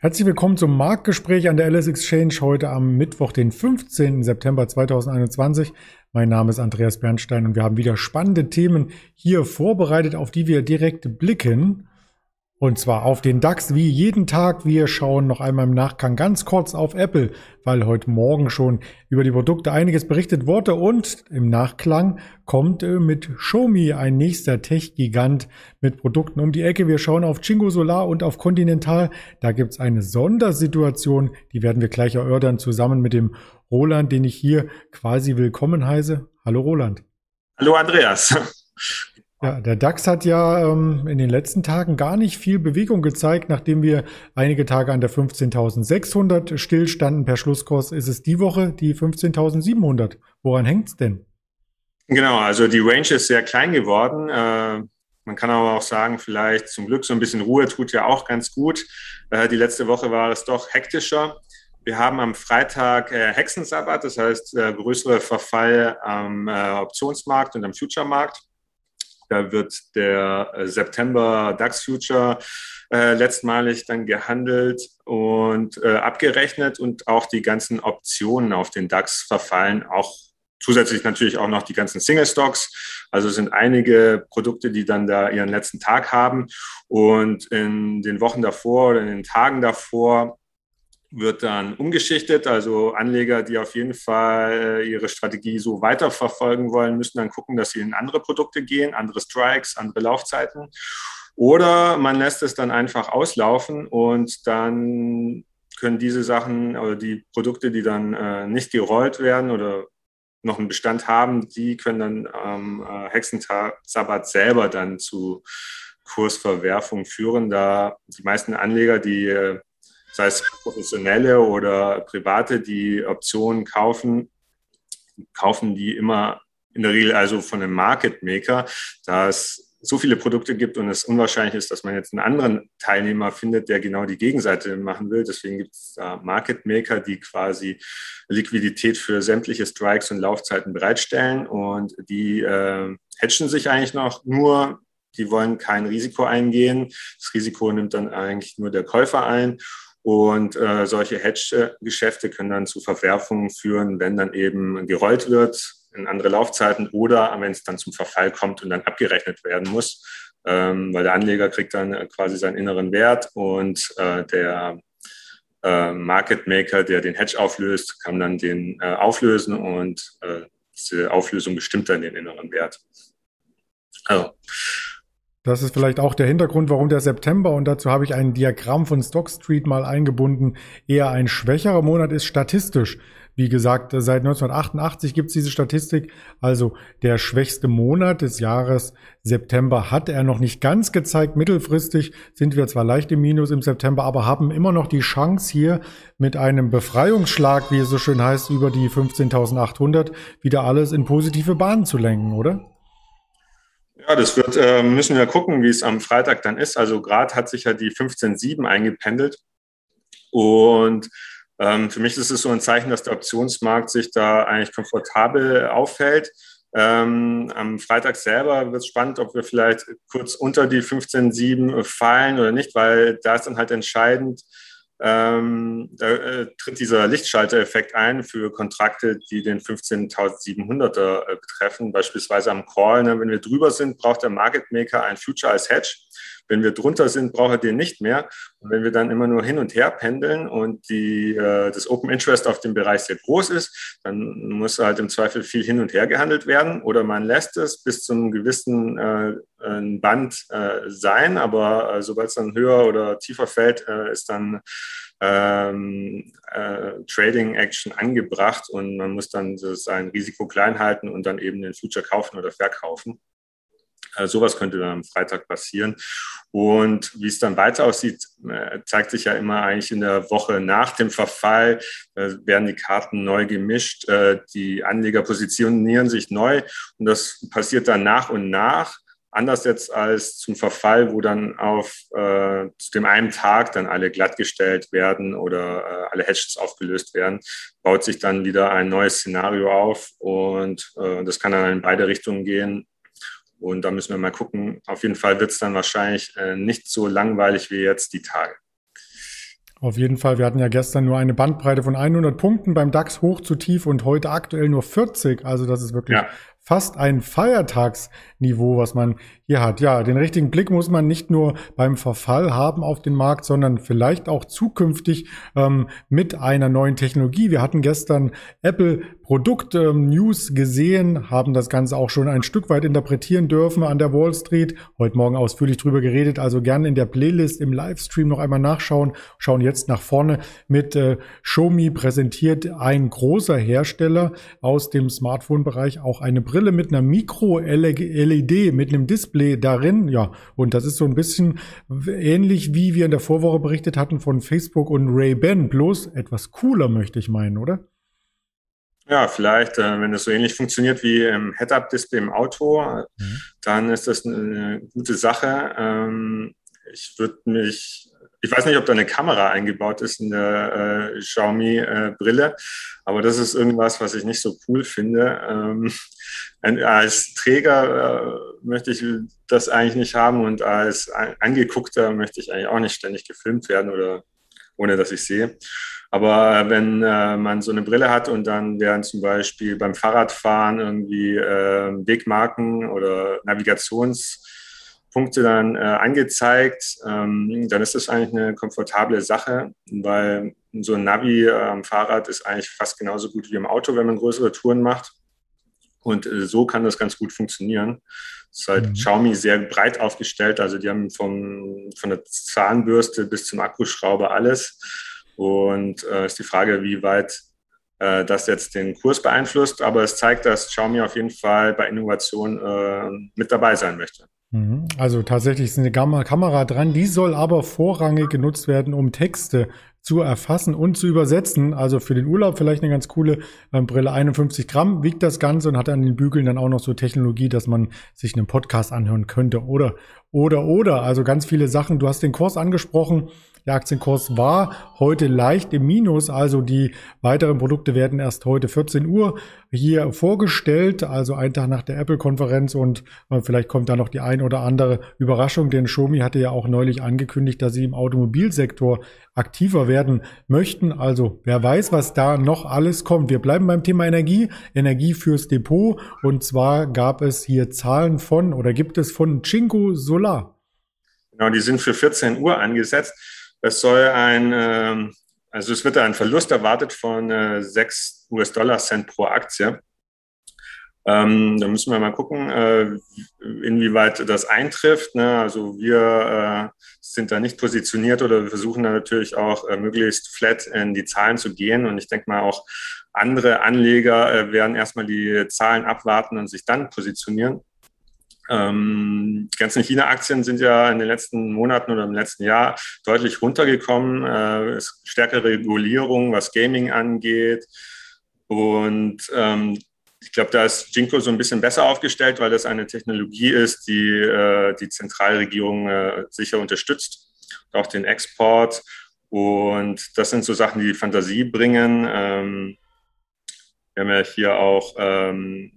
Herzlich willkommen zum Marktgespräch an der LS Exchange heute am Mittwoch, den 15. September 2021. Mein Name ist Andreas Bernstein und wir haben wieder spannende Themen hier vorbereitet, auf die wir direkt blicken. Und zwar auf den DAX wie jeden Tag. Wir schauen noch einmal im Nachgang ganz kurz auf Apple, weil heute Morgen schon über die Produkte einiges berichtet wurde und im Nachklang kommt äh, mit Xiaomi ein nächster Tech-Gigant mit Produkten um die Ecke. Wir schauen auf Chingo Solar und auf Continental. Da gibt's eine Sondersituation, die werden wir gleich erörtern, zusammen mit dem Roland, den ich hier quasi willkommen heiße. Hallo Roland. Hallo Andreas. Ja, der DAX hat ja ähm, in den letzten Tagen gar nicht viel Bewegung gezeigt. Nachdem wir einige Tage an der 15.600 stillstanden per Schlusskurs, ist es die Woche die 15.700. Woran hängt's denn? Genau, also die Range ist sehr klein geworden. Äh, man kann aber auch sagen, vielleicht zum Glück so ein bisschen Ruhe tut ja auch ganz gut. Äh, die letzte Woche war es doch hektischer. Wir haben am Freitag äh, Hexensabbat, das heißt äh, größere Verfall am äh, Optionsmarkt und am Future-Markt. Da wird der äh, September DAX Future äh, letztmalig dann gehandelt und äh, abgerechnet und auch die ganzen Optionen auf den DAX verfallen, auch zusätzlich natürlich auch noch die ganzen Single Stocks. Also sind einige Produkte, die dann da ihren letzten Tag haben. Und in den Wochen davor oder in den Tagen davor wird dann umgeschichtet. Also Anleger, die auf jeden Fall äh, ihre Strategie so weiterverfolgen wollen, müssen dann gucken, dass sie in andere Produkte gehen, andere Strikes, andere Laufzeiten. Oder man lässt es dann einfach auslaufen und dann können diese Sachen oder die Produkte, die dann äh, nicht gerollt werden oder noch einen Bestand haben, die können dann am äh, Hexentag Sabbat selber dann zu Kursverwerfung führen, da die meisten Anleger, die äh, sei es professionelle oder private, die Optionen kaufen, kaufen die immer in der Regel also von einem Market Maker, da es so viele Produkte gibt und es unwahrscheinlich ist, dass man jetzt einen anderen Teilnehmer findet, der genau die Gegenseite machen will. Deswegen gibt es da Market Maker, die quasi Liquidität für sämtliche Strikes und Laufzeiten bereitstellen und die äh, hedgen sich eigentlich noch nur. Die wollen kein Risiko eingehen. Das Risiko nimmt dann eigentlich nur der Käufer ein. Und äh, solche Hedge-Geschäfte können dann zu Verwerfungen führen, wenn dann eben gerollt wird in andere Laufzeiten oder wenn es dann zum Verfall kommt und dann abgerechnet werden muss, ähm, weil der Anleger kriegt dann äh, quasi seinen inneren Wert und äh, der äh, Market Maker, der den Hedge auflöst, kann dann den äh, auflösen und äh, diese Auflösung bestimmt dann den inneren Wert. Also, das ist vielleicht auch der Hintergrund, warum der September, und dazu habe ich ein Diagramm von Stock Street mal eingebunden, eher ein schwächerer Monat ist statistisch. Wie gesagt, seit 1988 gibt es diese Statistik. Also der schwächste Monat des Jahres September hat er noch nicht ganz gezeigt. Mittelfristig sind wir zwar leicht im Minus im September, aber haben immer noch die Chance hier mit einem Befreiungsschlag, wie es so schön heißt, über die 15.800 wieder alles in positive Bahnen zu lenken, oder? Ja, das wird, äh, müssen wir gucken, wie es am Freitag dann ist. Also gerade hat sich ja die 15.7 eingependelt. Und ähm, für mich ist es so ein Zeichen, dass der Optionsmarkt sich da eigentlich komfortabel aufhält. Ähm, am Freitag selber wird es spannend, ob wir vielleicht kurz unter die 15.7 fallen oder nicht, weil da ist dann halt entscheidend, ähm, da äh, tritt dieser Lichtschalter-Effekt ein für Kontrakte, die den 15.700er äh, betreffen. Beispielsweise am Call, ne, wenn wir drüber sind, braucht der Market Maker ein Future als Hedge. Wenn wir drunter sind, braucht er den nicht mehr. Und wenn wir dann immer nur hin und her pendeln und die, äh, das Open Interest auf dem Bereich sehr groß ist, dann muss halt im Zweifel viel hin und her gehandelt werden. Oder man lässt es bis zu einem gewissen äh, Band äh, sein, aber äh, sobald es dann höher oder tiefer fällt, äh, ist dann ähm, äh, Trading Action angebracht und man muss dann sein Risiko klein halten und dann eben den Future kaufen oder verkaufen. Äh, sowas könnte dann am Freitag passieren. Und wie es dann weiter aussieht, äh, zeigt sich ja immer eigentlich in der Woche nach dem Verfall, äh, werden die Karten neu gemischt, die Anleger positionieren sich neu und das passiert dann nach und nach. Anders jetzt als zum Verfall, wo dann auf äh, zu dem einen Tag dann alle glattgestellt werden oder äh, alle Hedges aufgelöst werden, baut sich dann wieder ein neues Szenario auf und äh, das kann dann in beide Richtungen gehen. Und da müssen wir mal gucken. Auf jeden Fall wird es dann wahrscheinlich äh, nicht so langweilig wie jetzt die Tage. Auf jeden Fall. Wir hatten ja gestern nur eine Bandbreite von 100 Punkten beim DAX hoch zu tief und heute aktuell nur 40. Also das ist wirklich ja. fast ein Feiertagsniveau, was man hat. Ja, den richtigen Blick muss man nicht nur beim Verfall haben auf den Markt, sondern vielleicht auch zukünftig ähm, mit einer neuen Technologie. Wir hatten gestern Apple Produkt ähm, News gesehen, haben das Ganze auch schon ein Stück weit interpretieren dürfen an der Wall Street. Heute Morgen ausführlich drüber geredet, also gerne in der Playlist im Livestream noch einmal nachschauen. Schauen jetzt nach vorne mit äh, Xiaomi präsentiert ein großer Hersteller aus dem Smartphone-Bereich auch eine Brille mit einer Micro-LED, mit einem Display Display darin. Ja, und das ist so ein bisschen ähnlich wie wir in der Vorwoche berichtet hatten von Facebook und Ray-Ban, bloß etwas cooler, möchte ich meinen, oder? Ja, vielleicht, äh, wenn es so ähnlich funktioniert wie im Head-Up-Display im Auto, mhm. dann ist das eine gute Sache. Ähm, ich würde mich ich weiß nicht, ob da eine Kamera eingebaut ist in der äh, Xiaomi-Brille, äh, aber das ist irgendwas, was ich nicht so cool finde. Ähm, als Träger äh, möchte ich das eigentlich nicht haben und als Angeguckter möchte ich eigentlich auch nicht ständig gefilmt werden oder ohne dass ich sehe. Aber wenn äh, man so eine Brille hat und dann werden zum Beispiel beim Fahrradfahren irgendwie äh, Wegmarken oder Navigations Punkte dann äh, angezeigt, ähm, dann ist das eigentlich eine komfortable Sache, weil so ein Navi am Fahrrad ist eigentlich fast genauso gut wie im Auto, wenn man größere Touren macht. Und äh, so kann das ganz gut funktionieren. Das ist halt mhm. Xiaomi sehr breit aufgestellt. Also die haben vom, von der Zahnbürste bis zum Akkuschrauber alles. Und äh, ist die Frage, wie weit äh, das jetzt den Kurs beeinflusst. Aber es zeigt, dass Xiaomi auf jeden Fall bei Innovation äh, mit dabei sein möchte. Mhm. Also tatsächlich ist eine Kamera dran, die soll aber vorrangig genutzt werden, um Texte zu erfassen und zu übersetzen. Also für den Urlaub vielleicht eine ganz coole ähm, Brille. 51 Gramm wiegt das Ganze und hat an den Bügeln dann auch noch so Technologie, dass man sich einen Podcast anhören könnte. Oder, oder, oder. Also ganz viele Sachen. Du hast den Kurs angesprochen. Der Aktienkurs war heute leicht im Minus, also die weiteren Produkte werden erst heute 14 Uhr hier vorgestellt, also ein Tag nach der Apple-Konferenz und äh, vielleicht kommt da noch die ein oder andere Überraschung, denn Xiaomi hatte ja auch neulich angekündigt, dass sie im Automobilsektor aktiver werden möchten. Also wer weiß, was da noch alles kommt. Wir bleiben beim Thema Energie, Energie fürs Depot und zwar gab es hier Zahlen von oder gibt es von Cinco Solar. Genau, die sind für 14 Uhr angesetzt. Es soll ein, ähm, also es wird ein Verlust erwartet von äh, 6 US-Dollar-Cent pro Aktie. Ähm, da müssen wir mal gucken, äh, inwieweit das eintrifft. Ne? Also wir äh, sind da nicht positioniert oder wir versuchen da natürlich auch äh, möglichst flat in die Zahlen zu gehen. Und ich denke mal auch andere Anleger äh, werden erstmal die Zahlen abwarten und sich dann positionieren. Ähm, die ganzen China-Aktien sind ja in den letzten Monaten oder im letzten Jahr deutlich runtergekommen. Äh, stärkere Regulierung, was Gaming angeht. Und ähm, ich glaube, da ist Jinko so ein bisschen besser aufgestellt, weil das eine Technologie ist, die äh, die Zentralregierung äh, sicher unterstützt, auch den Export. Und das sind so Sachen, die die Fantasie bringen. Ähm, wir haben ja hier auch ähm,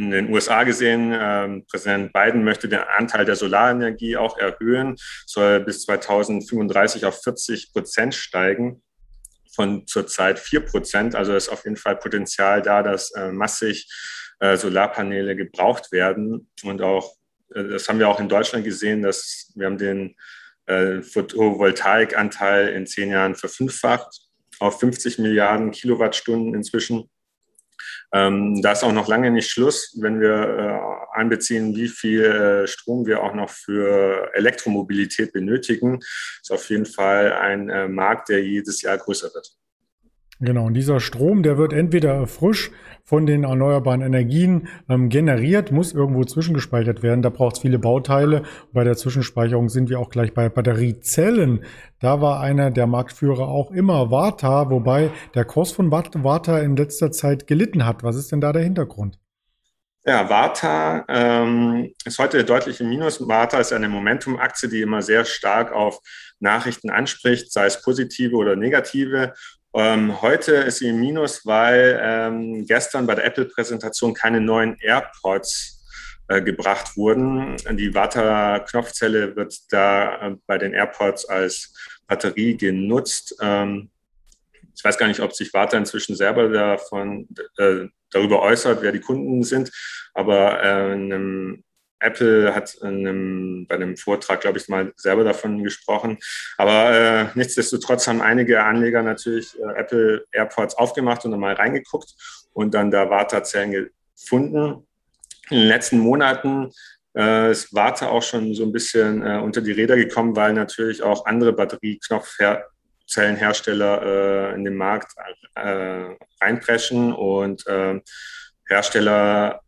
in den USA gesehen, ähm, Präsident Biden möchte den Anteil der Solarenergie auch erhöhen, soll bis 2035 auf 40 Prozent steigen von zurzeit 4 Prozent. Also ist auf jeden Fall Potenzial da, dass äh, massig äh, Solarpaneele gebraucht werden. Und auch, äh, das haben wir auch in Deutschland gesehen, dass wir haben den äh, Photovoltaikanteil in zehn Jahren verfünffacht auf 50 Milliarden Kilowattstunden inzwischen. Ähm, da ist auch noch lange nicht Schluss, wenn wir äh, einbeziehen, wie viel äh, Strom wir auch noch für Elektromobilität benötigen. Ist auf jeden Fall ein äh, Markt, der jedes Jahr größer wird. Genau, und dieser Strom, der wird entweder frisch von den erneuerbaren Energien ähm, generiert, muss irgendwo zwischengespeichert werden. Da braucht es viele Bauteile. Bei der Zwischenspeicherung sind wir auch gleich bei Batteriezellen. Da war einer der Marktführer auch immer Warta, wobei der Kurs von Warta in letzter Zeit gelitten hat. Was ist denn da der Hintergrund? Ja, Warta ähm, ist heute deutlich im Minus. Warta ist eine Momentum-Aktie, die immer sehr stark auf Nachrichten anspricht, sei es positive oder negative. Ähm, heute ist sie im Minus, weil ähm, gestern bei der Apple-Präsentation keine neuen AirPods äh, gebracht wurden. Die Warta-Knopfzelle wird da äh, bei den AirPods als Batterie genutzt. Ähm, ich weiß gar nicht, ob sich Warta inzwischen selber davon, äh, darüber äußert, wer die Kunden sind, aber äh, einem Apple hat einem, bei einem Vortrag, glaube ich, mal selber davon gesprochen. Aber äh, nichtsdestotrotz haben einige Anleger natürlich äh, Apple AirPods aufgemacht und dann mal reingeguckt und dann da Warta-Zellen gefunden. In den letzten Monaten äh, ist Warta auch schon so ein bisschen äh, unter die Räder gekommen, weil natürlich auch andere Batterieknopfzellenhersteller äh, in den Markt äh, reinpreschen und äh, Hersteller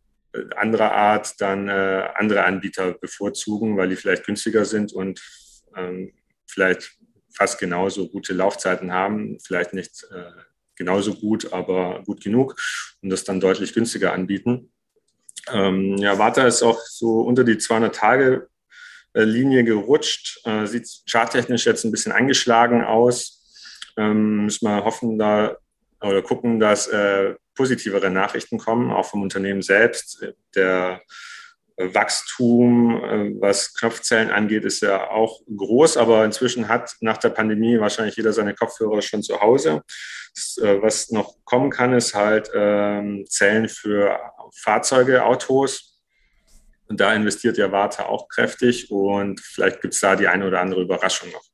anderer Art dann äh, andere Anbieter bevorzugen, weil die vielleicht günstiger sind und ähm, vielleicht fast genauso gute Laufzeiten haben, vielleicht nicht äh, genauso gut, aber gut genug und das dann deutlich günstiger anbieten. Ähm, ja, Warta ist auch so unter die 200 Tage äh, Linie gerutscht, äh, sieht charttechnisch jetzt ein bisschen eingeschlagen aus. Ähm, müssen wir hoffen, da oder gucken, dass äh, positivere Nachrichten kommen, auch vom Unternehmen selbst. Der Wachstum, äh, was Knopfzellen angeht, ist ja auch groß, aber inzwischen hat nach der Pandemie wahrscheinlich jeder seine Kopfhörer schon zu Hause. Äh, was noch kommen kann, ist halt ähm, Zellen für Fahrzeuge, Autos. Und da investiert ja Warta auch kräftig und vielleicht gibt es da die eine oder andere Überraschung noch.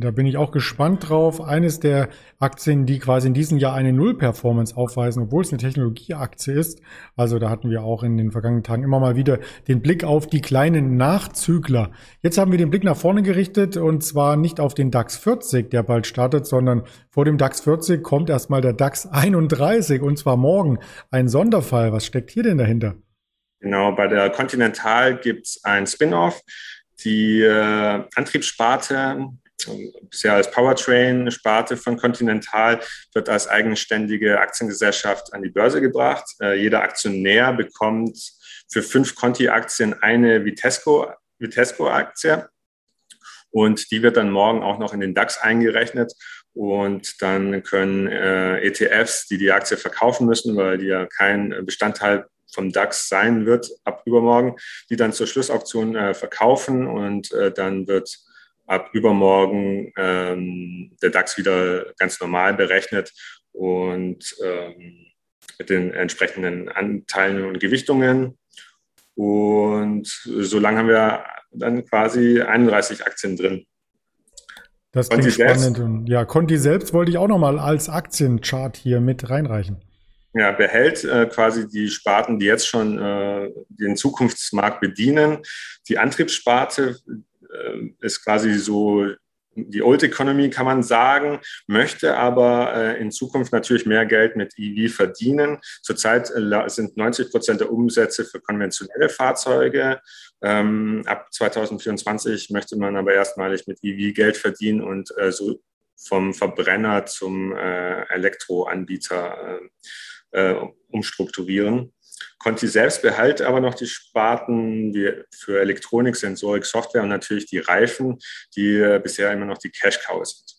Da bin ich auch gespannt drauf. Eines der Aktien, die quasi in diesem Jahr eine Null-Performance aufweisen, obwohl es eine Technologieaktie ist. Also da hatten wir auch in den vergangenen Tagen immer mal wieder den Blick auf die kleinen Nachzügler. Jetzt haben wir den Blick nach vorne gerichtet und zwar nicht auf den DAX 40, der bald startet, sondern vor dem DAX 40 kommt erstmal der DAX 31 und zwar morgen. Ein Sonderfall. Was steckt hier denn dahinter? Genau, bei der Continental gibt es ein Spin-off. Die äh, Antriebssparte bisher als Powertrain-Sparte von Continental, wird als eigenständige Aktiengesellschaft an die Börse gebracht. Äh, jeder Aktionär bekommt für fünf Conti-Aktien eine Vitesco, Vitesco-Aktie. Und die wird dann morgen auch noch in den DAX eingerechnet. Und dann können äh, ETFs, die die Aktie verkaufen müssen, weil die ja kein Bestandteil vom DAX sein wird ab übermorgen, die dann zur Schlussauktion äh, verkaufen und äh, dann wird ab übermorgen ähm, der DAX wieder ganz normal berechnet und ähm, mit den entsprechenden Anteilen und Gewichtungen. Und so lange haben wir dann quasi 31 Aktien drin. Das klingt spannend. Und ja, Conti selbst wollte ich auch nochmal als Aktienchart hier mit reinreichen. Ja, behält äh, quasi die Sparten, die jetzt schon äh, den Zukunftsmarkt bedienen. Die Antriebssparte, ist quasi so die Old Economy, kann man sagen, möchte aber äh, in Zukunft natürlich mehr Geld mit EV verdienen. Zurzeit äh, sind 90 Prozent der Umsätze für konventionelle Fahrzeuge. Ähm, ab 2024 möchte man aber erstmalig mit EV Geld verdienen und äh, so vom Verbrenner zum äh, Elektroanbieter äh, umstrukturieren. Conti selbst behält aber noch die Sparten wie für Elektronik, Sensorik, Software und natürlich die Reifen, die äh, bisher immer noch die Cash Cow sind.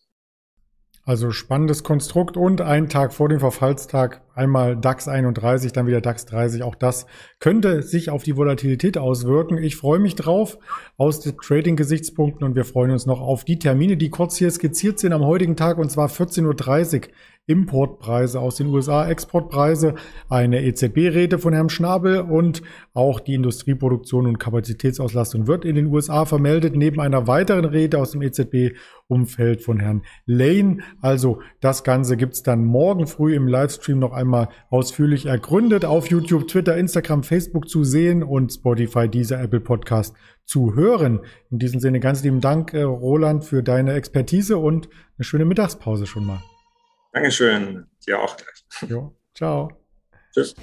Also spannendes Konstrukt und einen Tag vor dem Verfallstag einmal DAX 31, dann wieder DAX 30. Auch das könnte sich auf die Volatilität auswirken. Ich freue mich drauf aus den Trading-Gesichtspunkten und wir freuen uns noch auf die Termine, die kurz hier skizziert sind am heutigen Tag und zwar 14.30 Uhr Importpreise aus den USA, Exportpreise, eine EZB-Rede von Herrn Schnabel und auch die Industrieproduktion und Kapazitätsauslastung wird in den USA vermeldet, neben einer weiteren Rede aus dem EZB-Umfeld von Herrn Lane. Also das Ganze gibt's dann morgen früh im Livestream noch einmal ausführlich ergründet auf YouTube, Twitter, Instagram, Facebook zu sehen und Spotify, dieser Apple Podcast zu hören. In diesem Sinne ganz lieben Dank, äh, Roland, für deine Expertise und eine schöne Mittagspause schon mal. Dankeschön. Dir auch gleich. Jo, ciao. Tschüss.